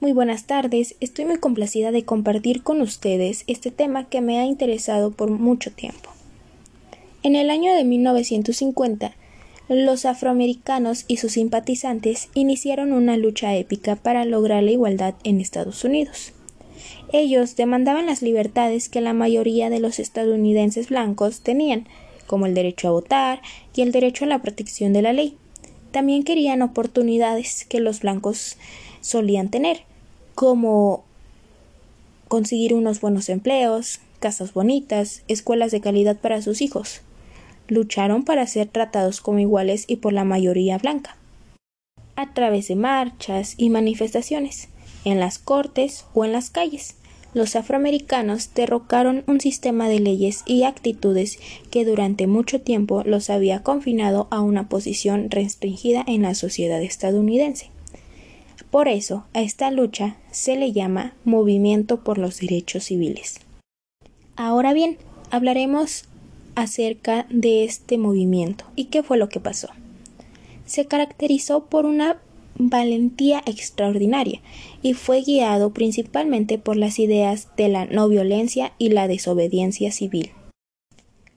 Muy buenas tardes, estoy muy complacida de compartir con ustedes este tema que me ha interesado por mucho tiempo. En el año de 1950, los afroamericanos y sus simpatizantes iniciaron una lucha épica para lograr la igualdad en Estados Unidos. Ellos demandaban las libertades que la mayoría de los estadounidenses blancos tenían, como el derecho a votar y el derecho a la protección de la ley. También querían oportunidades que los blancos solían tener, como conseguir unos buenos empleos, casas bonitas, escuelas de calidad para sus hijos. Lucharon para ser tratados como iguales y por la mayoría blanca, a través de marchas y manifestaciones, en las cortes o en las calles. Los afroamericanos derrocaron un sistema de leyes y actitudes que durante mucho tiempo los había confinado a una posición restringida en la sociedad estadounidense. Por eso, a esta lucha se le llama movimiento por los derechos civiles. Ahora bien, hablaremos acerca de este movimiento y qué fue lo que pasó. Se caracterizó por una valentía extraordinaria y fue guiado principalmente por las ideas de la no violencia y la desobediencia civil.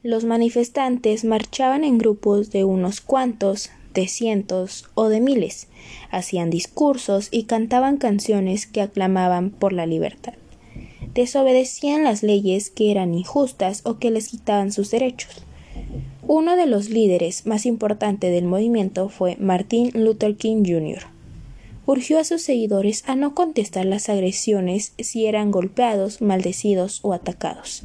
Los manifestantes marchaban en grupos de unos cuantos, de cientos o de miles, hacían discursos y cantaban canciones que aclamaban por la libertad. Desobedecían las leyes que eran injustas o que les quitaban sus derechos. Uno de los líderes más importantes del movimiento fue Martin Luther King Jr. Urgió a sus seguidores a no contestar las agresiones si eran golpeados, maldecidos o atacados.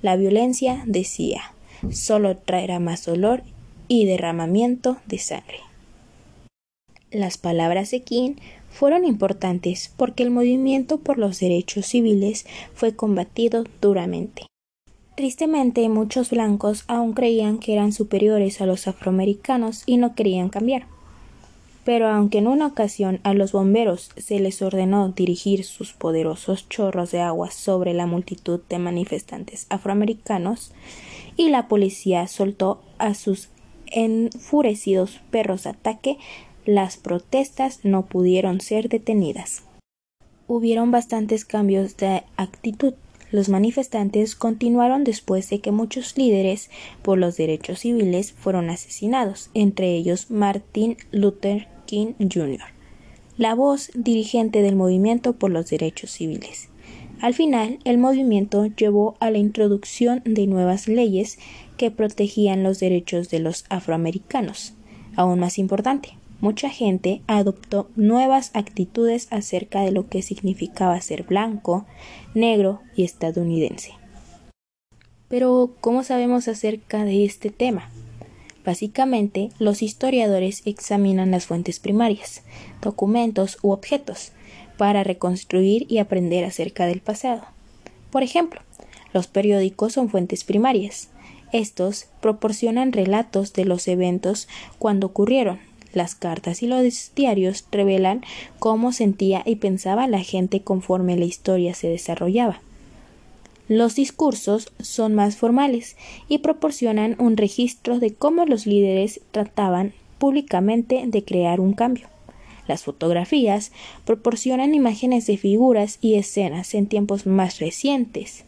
La violencia, decía, solo traerá más dolor y derramamiento de sangre. Las palabras de King fueron importantes porque el movimiento por los derechos civiles fue combatido duramente. Tristemente, muchos blancos aún creían que eran superiores a los afroamericanos y no querían cambiar. Pero aunque en una ocasión a los bomberos se les ordenó dirigir sus poderosos chorros de agua sobre la multitud de manifestantes afroamericanos, y la policía soltó a sus enfurecidos perros ataque, las protestas no pudieron ser detenidas. Hubieron bastantes cambios de actitud. Los manifestantes continuaron después de que muchos líderes por los derechos civiles fueron asesinados, entre ellos Martin Luther King Jr., la voz dirigente del movimiento por los derechos civiles. Al final, el movimiento llevó a la introducción de nuevas leyes que protegían los derechos de los afroamericanos. Aún más importante, mucha gente adoptó nuevas actitudes acerca de lo que significaba ser blanco, negro y estadounidense. Pero, ¿cómo sabemos acerca de este tema? Básicamente, los historiadores examinan las fuentes primarias, documentos u objetos, para reconstruir y aprender acerca del pasado. Por ejemplo, los periódicos son fuentes primarias. Estos proporcionan relatos de los eventos cuando ocurrieron. Las cartas y los diarios revelan cómo sentía y pensaba la gente conforme la historia se desarrollaba. Los discursos son más formales y proporcionan un registro de cómo los líderes trataban públicamente de crear un cambio. Las fotografías proporcionan imágenes de figuras y escenas en tiempos más recientes.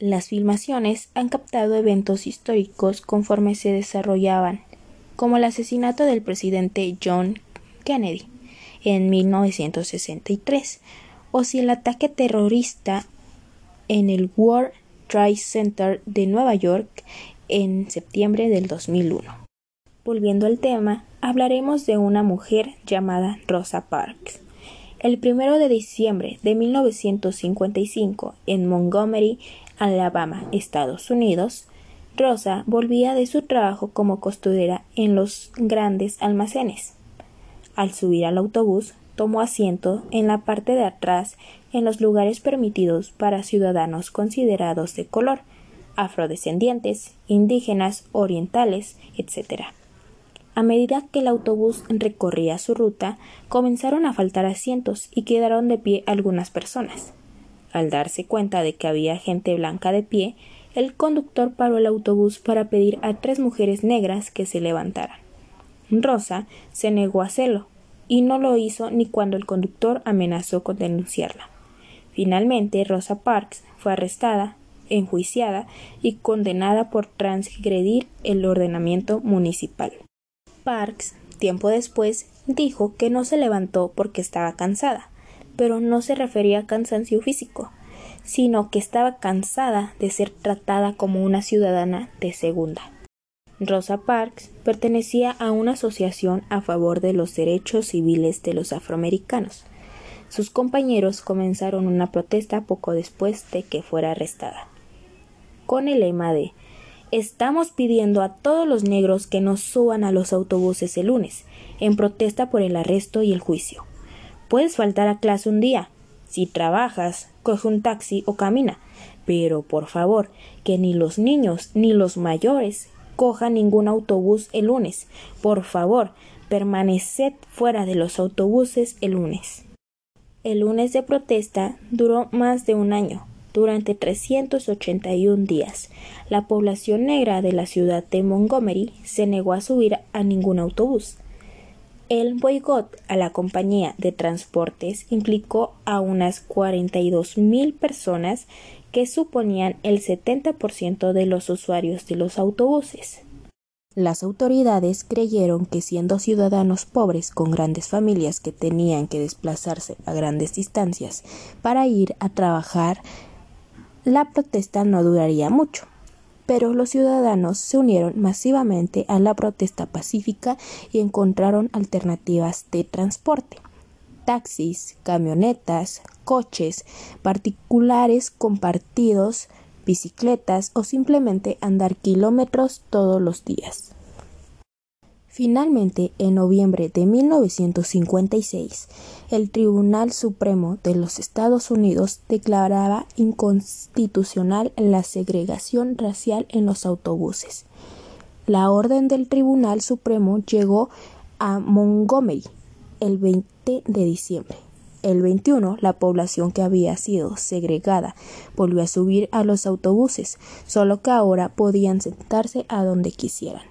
Las filmaciones han captado eventos históricos conforme se desarrollaban, como el asesinato del presidente John Kennedy en 1963, o si el ataque terrorista en el World Trade Center de Nueva York en septiembre del 2001. Volviendo al tema, hablaremos de una mujer llamada Rosa Parks. El primero de diciembre de 1955, en Montgomery, Alabama, Estados Unidos, Rosa volvía de su trabajo como costurera en los grandes almacenes. Al subir al autobús, tomó asiento en la parte de atrás en los lugares permitidos para ciudadanos considerados de color, afrodescendientes, indígenas, orientales, etc. A medida que el autobús recorría su ruta, comenzaron a faltar asientos y quedaron de pie algunas personas. Al darse cuenta de que había gente blanca de pie, el conductor paró el autobús para pedir a tres mujeres negras que se levantaran. Rosa se negó a hacerlo, y no lo hizo ni cuando el conductor amenazó con denunciarla. Finalmente, Rosa Parks fue arrestada, enjuiciada y condenada por transgredir el ordenamiento municipal. Parks, tiempo después, dijo que no se levantó porque estaba cansada, pero no se refería a cansancio físico, sino que estaba cansada de ser tratada como una ciudadana de segunda. Rosa Parks pertenecía a una asociación a favor de los derechos civiles de los afroamericanos. Sus compañeros comenzaron una protesta poco después de que fuera arrestada, con el lema de Estamos pidiendo a todos los negros que nos suban a los autobuses el lunes, en protesta por el arresto y el juicio. Puedes faltar a clase un día. Si trabajas, coge un taxi o camina. Pero, por favor, que ni los niños ni los mayores cojan ningún autobús el lunes. Por favor, permaneced fuera de los autobuses el lunes. El lunes de protesta duró más de un año, durante 381 días. La población negra de la ciudad de Montgomery se negó a subir a ningún autobús. El boicot a la compañía de transportes implicó a unas 42 mil personas que suponían el 70% de los usuarios de los autobuses. Las autoridades creyeron que siendo ciudadanos pobres con grandes familias que tenían que desplazarse a grandes distancias para ir a trabajar, la protesta no duraría mucho. Pero los ciudadanos se unieron masivamente a la protesta pacífica y encontraron alternativas de transporte taxis, camionetas, coches particulares compartidos, bicicletas o simplemente andar kilómetros todos los días. Finalmente, en noviembre de 1956, el Tribunal Supremo de los Estados Unidos declaraba inconstitucional la segregación racial en los autobuses. La orden del Tribunal Supremo llegó a Montgomery el 20 de diciembre. El 21, la población que había sido segregada volvió a subir a los autobuses, solo que ahora podían sentarse a donde quisieran.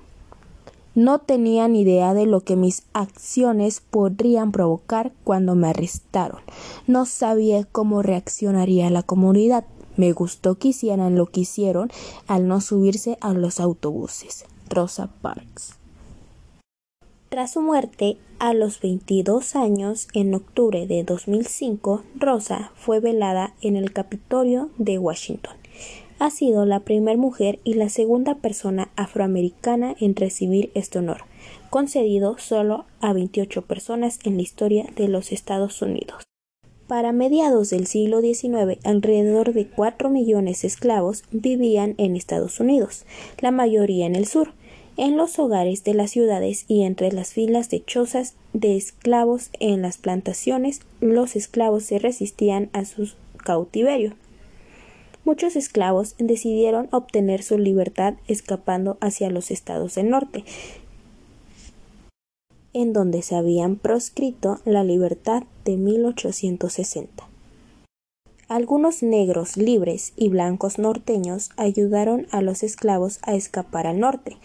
No tenía ni idea de lo que mis acciones podrían provocar cuando me arrestaron. No sabía cómo reaccionaría la comunidad. Me gustó que hicieran lo que hicieron al no subirse a los autobuses. Rosa Parks. Tras su muerte, a los 22 años, en octubre de 2005, Rosa fue velada en el Capitolio de Washington. Ha sido la primera mujer y la segunda persona afroamericana en recibir este honor, concedido solo a 28 personas en la historia de los Estados Unidos. Para mediados del siglo XIX, alrededor de 4 millones de esclavos vivían en Estados Unidos, la mayoría en el sur, en los hogares de las ciudades y entre las filas de chozas de esclavos en las plantaciones, los esclavos se resistían a su cautiverio. Muchos esclavos decidieron obtener su libertad escapando hacia los estados del norte, en donde se habían proscrito la libertad de 1860. Algunos negros libres y blancos norteños ayudaron a los esclavos a escapar al norte,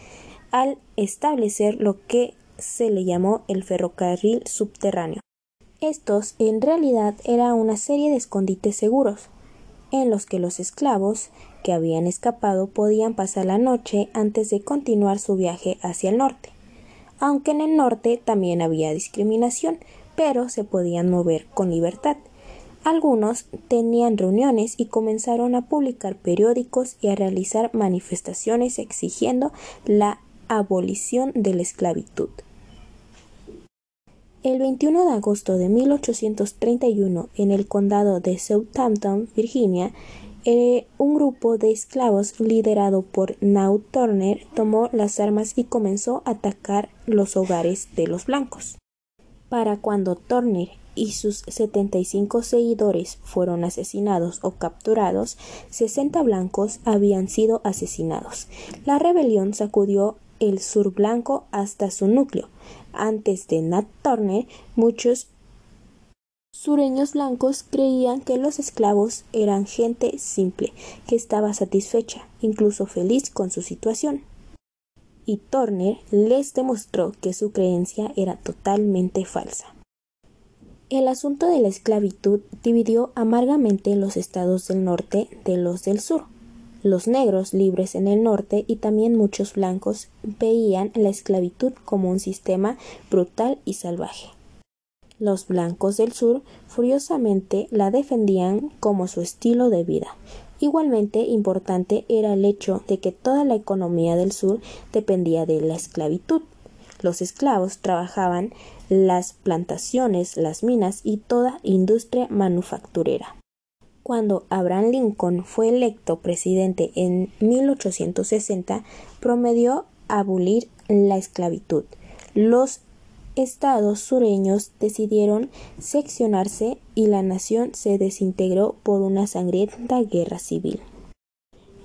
al establecer lo que se le llamó el ferrocarril subterráneo. Estos en realidad era una serie de escondites seguros, en los que los esclavos que habían escapado podían pasar la noche antes de continuar su viaje hacia el norte. Aunque en el norte también había discriminación, pero se podían mover con libertad. Algunos tenían reuniones y comenzaron a publicar periódicos y a realizar manifestaciones exigiendo la abolición de la esclavitud. El 21 de agosto de 1831, en el condado de Southampton, Virginia, eh, un grupo de esclavos liderado por Now Turner tomó las armas y comenzó a atacar los hogares de los blancos. Para cuando Turner y sus 75 seguidores fueron asesinados o capturados, 60 blancos habían sido asesinados. La rebelión sacudió el sur blanco hasta su núcleo. Antes de Nat Turner, muchos sureños blancos creían que los esclavos eran gente simple, que estaba satisfecha, incluso feliz con su situación. Y Turner les demostró que su creencia era totalmente falsa. El asunto de la esclavitud dividió amargamente los estados del norte de los del sur. Los negros libres en el norte y también muchos blancos veían la esclavitud como un sistema brutal y salvaje. Los blancos del sur furiosamente la defendían como su estilo de vida. Igualmente importante era el hecho de que toda la economía del sur dependía de la esclavitud. Los esclavos trabajaban las plantaciones, las minas y toda industria manufacturera. Cuando Abraham Lincoln fue electo presidente en 1860, promedió abolir la esclavitud. Los estados sureños decidieron seccionarse y la nación se desintegró por una sangrienta guerra civil.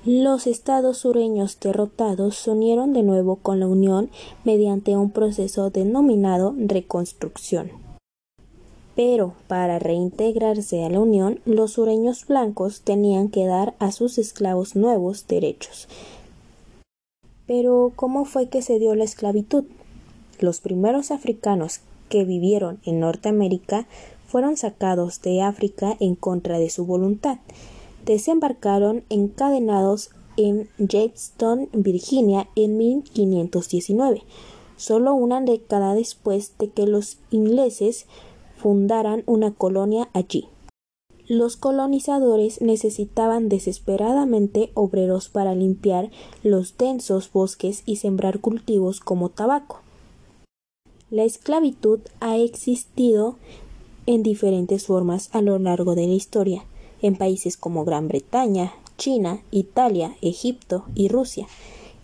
Los estados sureños derrotados se unieron de nuevo con la Unión mediante un proceso denominado reconstrucción. Pero para reintegrarse a la Unión, los sureños blancos tenían que dar a sus esclavos nuevos derechos. Pero ¿cómo fue que se dio la esclavitud? Los primeros africanos que vivieron en Norteamérica fueron sacados de África en contra de su voluntad desembarcaron encadenados en Jamestown, Virginia, en 1519, solo una década después de que los ingleses fundaran una colonia allí. Los colonizadores necesitaban desesperadamente obreros para limpiar los densos bosques y sembrar cultivos como tabaco. La esclavitud ha existido en diferentes formas a lo largo de la historia en países como Gran Bretaña, China, Italia, Egipto y Rusia.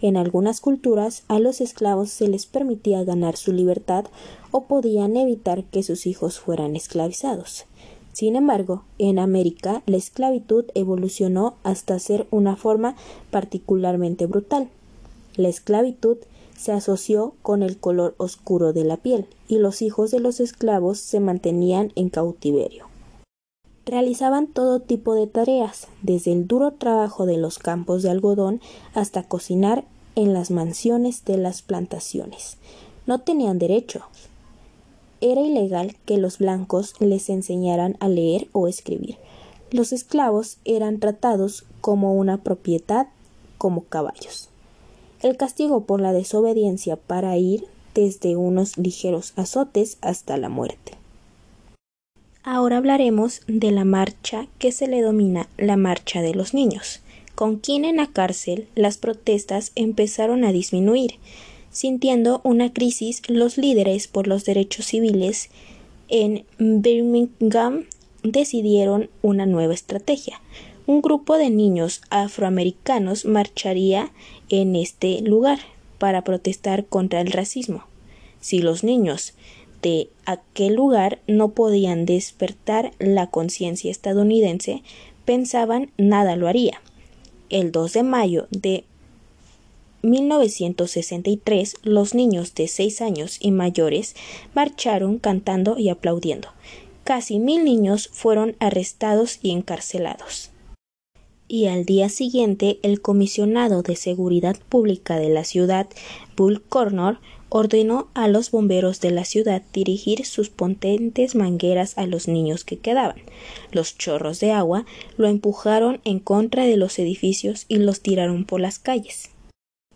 En algunas culturas a los esclavos se les permitía ganar su libertad o podían evitar que sus hijos fueran esclavizados. Sin embargo, en América la esclavitud evolucionó hasta ser una forma particularmente brutal. La esclavitud se asoció con el color oscuro de la piel y los hijos de los esclavos se mantenían en cautiverio realizaban todo tipo de tareas, desde el duro trabajo de los campos de algodón hasta cocinar en las mansiones de las plantaciones. No tenían derecho. Era ilegal que los blancos les enseñaran a leer o escribir. Los esclavos eran tratados como una propiedad, como caballos. El castigo por la desobediencia para ir desde unos ligeros azotes hasta la muerte. Ahora hablaremos de la marcha que se le domina la Marcha de los Niños. Con quien en la cárcel las protestas empezaron a disminuir. Sintiendo una crisis, los líderes por los derechos civiles en Birmingham decidieron una nueva estrategia. Un grupo de niños afroamericanos marcharía en este lugar para protestar contra el racismo. Si los niños de aquel lugar no podían despertar la conciencia estadounidense, pensaban nada lo haría. El 2 de mayo de 1963, los niños de seis años y mayores marcharon cantando y aplaudiendo. Casi mil niños fueron arrestados y encarcelados. Y al día siguiente, el comisionado de Seguridad Pública de la ciudad, Bull Cornor, ordenó a los bomberos de la ciudad dirigir sus potentes mangueras a los niños que quedaban. Los chorros de agua lo empujaron en contra de los edificios y los tiraron por las calles.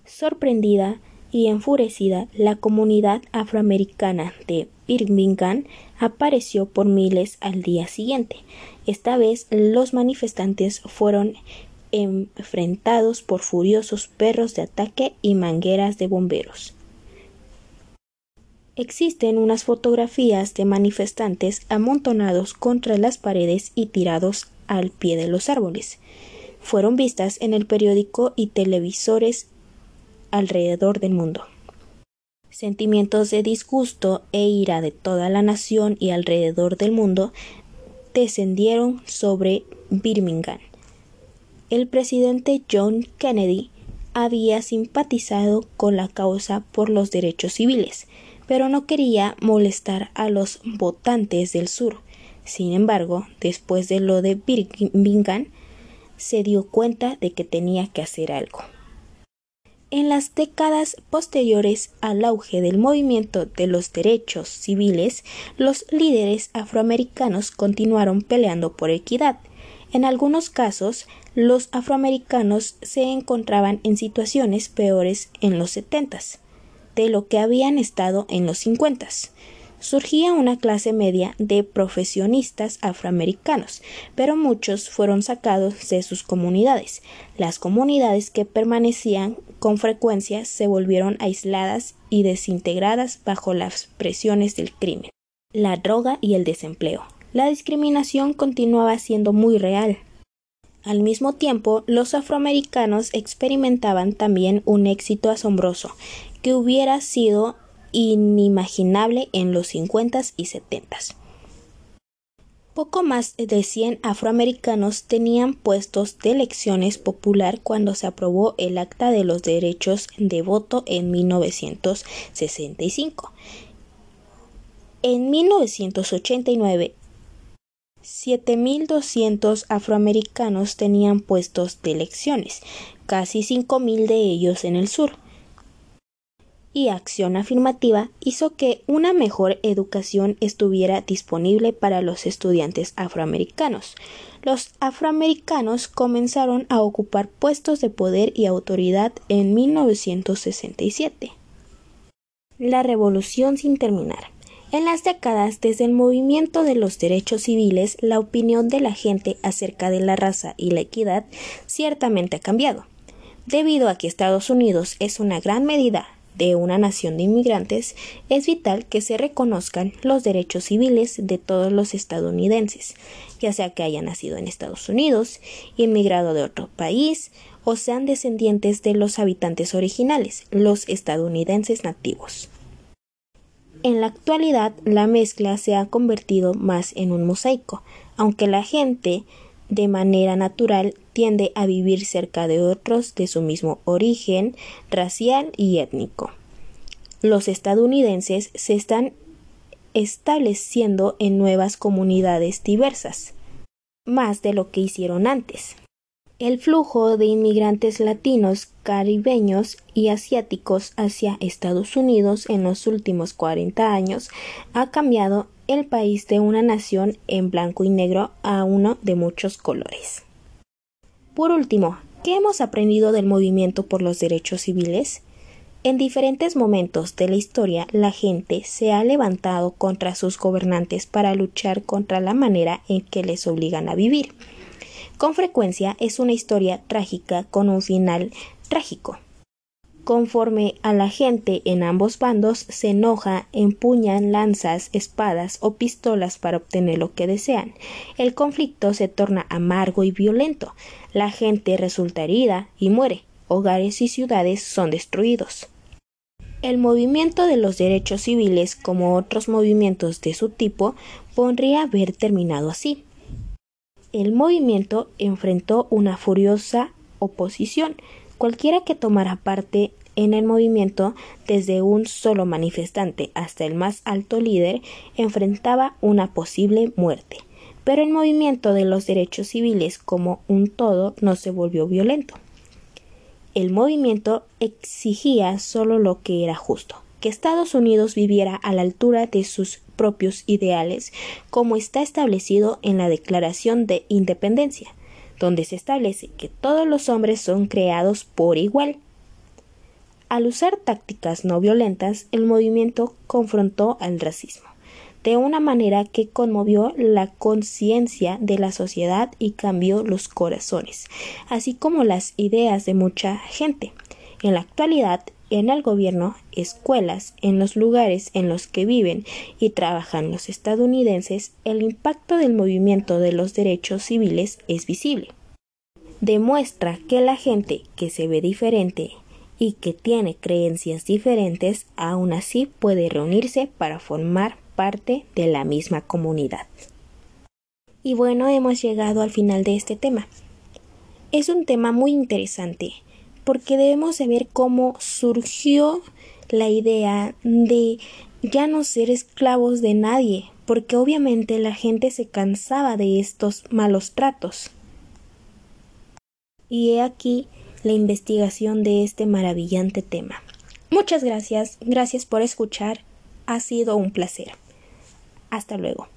Sorprendida y enfurecida, la comunidad afroamericana de Birmingham apareció por miles al día siguiente. Esta vez los manifestantes fueron enfrentados por furiosos perros de ataque y mangueras de bomberos. Existen unas fotografías de manifestantes amontonados contra las paredes y tirados al pie de los árboles. Fueron vistas en el periódico y televisores alrededor del mundo. Sentimientos de disgusto e ira de toda la nación y alrededor del mundo descendieron sobre Birmingham. El presidente John Kennedy había simpatizado con la causa por los derechos civiles, pero no quería molestar a los votantes del sur. Sin embargo, después de lo de Birmingham, se dio cuenta de que tenía que hacer algo. En las décadas posteriores al auge del movimiento de los derechos civiles, los líderes afroamericanos continuaron peleando por equidad. En algunos casos, los afroamericanos se encontraban en situaciones peores en los setentas de lo que habían estado en los cincuentas surgía una clase media de profesionistas afroamericanos, pero muchos fueron sacados de sus comunidades. Las comunidades que permanecían con frecuencia se volvieron aisladas y desintegradas bajo las presiones del crimen, la droga y el desempleo. La discriminación continuaba siendo muy real. Al mismo tiempo, los afroamericanos experimentaban también un éxito asombroso que hubiera sido inimaginable en los 50 y 70. Poco más de 100 afroamericanos tenían puestos de elecciones popular cuando se aprobó el Acta de los Derechos de Voto en 1965. En 1989, 7.200 afroamericanos tenían puestos de elecciones, casi 5.000 de ellos en el sur y acción afirmativa hizo que una mejor educación estuviera disponible para los estudiantes afroamericanos. Los afroamericanos comenzaron a ocupar puestos de poder y autoridad en 1967. La revolución sin terminar. En las décadas desde el movimiento de los derechos civiles, la opinión de la gente acerca de la raza y la equidad ciertamente ha cambiado. Debido a que Estados Unidos es una gran medida de una nación de inmigrantes, es vital que se reconozcan los derechos civiles de todos los estadounidenses, ya sea que hayan nacido en Estados Unidos, inmigrado de otro país o sean descendientes de los habitantes originales, los estadounidenses nativos. En la actualidad, la mezcla se ha convertido más en un mosaico, aunque la gente de manera natural tiende a vivir cerca de otros de su mismo origen racial y étnico. Los estadounidenses se están estableciendo en nuevas comunidades diversas, más de lo que hicieron antes. El flujo de inmigrantes latinos, caribeños y asiáticos hacia Estados Unidos en los últimos 40 años ha cambiado el país de una nación en blanco y negro a uno de muchos colores. Por último, ¿qué hemos aprendido del movimiento por los derechos civiles? En diferentes momentos de la historia la gente se ha levantado contra sus gobernantes para luchar contra la manera en que les obligan a vivir. Con frecuencia es una historia trágica con un final trágico. Conforme a la gente en ambos bandos se enoja, empuñan lanzas, espadas o pistolas para obtener lo que desean. El conflicto se torna amargo y violento. La gente resulta herida y muere. Hogares y ciudades son destruidos. El movimiento de los derechos civiles, como otros movimientos de su tipo, podría haber terminado así el movimiento enfrentó una furiosa oposición. Cualquiera que tomara parte en el movimiento, desde un solo manifestante hasta el más alto líder, enfrentaba una posible muerte. Pero el movimiento de los derechos civiles como un todo no se volvió violento. El movimiento exigía solo lo que era justo, que Estados Unidos viviera a la altura de sus propios ideales, como está establecido en la Declaración de Independencia, donde se establece que todos los hombres son creados por igual. Al usar tácticas no violentas, el movimiento confrontó al racismo de una manera que conmovió la conciencia de la sociedad y cambió los corazones, así como las ideas de mucha gente. En la actualidad, en el gobierno, escuelas, en los lugares en los que viven y trabajan los estadounidenses, el impacto del movimiento de los derechos civiles es visible. Demuestra que la gente que se ve diferente y que tiene creencias diferentes aún así puede reunirse para formar parte de la misma comunidad. Y bueno, hemos llegado al final de este tema. Es un tema muy interesante porque debemos de ver cómo surgió la idea de ya no ser esclavos de nadie, porque obviamente la gente se cansaba de estos malos tratos. Y he aquí la investigación de este maravillante tema. Muchas gracias, gracias por escuchar, ha sido un placer. Hasta luego.